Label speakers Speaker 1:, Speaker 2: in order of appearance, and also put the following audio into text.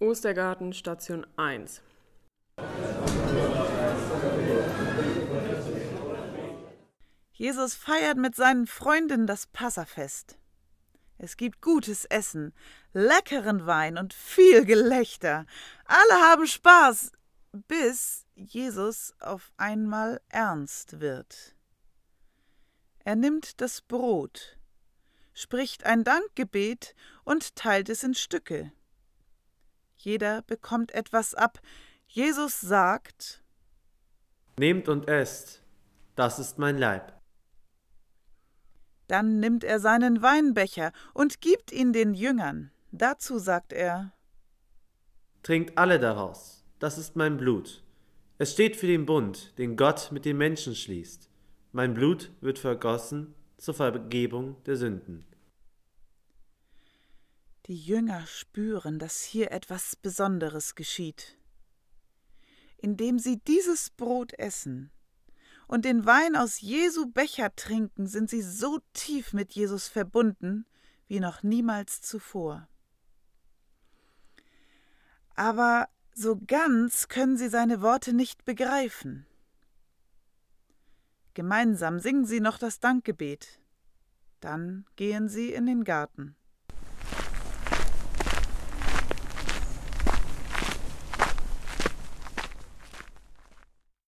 Speaker 1: Ostergarten Station 1
Speaker 2: Jesus feiert mit seinen Freunden das Passafest. Es gibt gutes Essen, leckeren Wein und viel Gelächter. Alle haben Spaß, bis Jesus auf einmal ernst wird. Er nimmt das Brot, spricht ein Dankgebet und teilt es in Stücke. Jeder bekommt etwas ab. Jesus sagt
Speaker 3: Nehmt und esst, das ist mein Leib.
Speaker 2: Dann nimmt er seinen Weinbecher und gibt ihn den Jüngern. Dazu sagt er
Speaker 3: Trinkt alle daraus, das ist mein Blut. Es steht für den Bund, den Gott mit den Menschen schließt. Mein Blut wird vergossen zur Vergebung der Sünden.
Speaker 2: Die Jünger spüren, dass hier etwas Besonderes geschieht. Indem sie dieses Brot essen und den Wein aus Jesu Becher trinken, sind sie so tief mit Jesus verbunden wie noch niemals zuvor. Aber so ganz können sie seine Worte nicht begreifen. Gemeinsam singen sie noch das Dankgebet. Dann gehen sie in den Garten.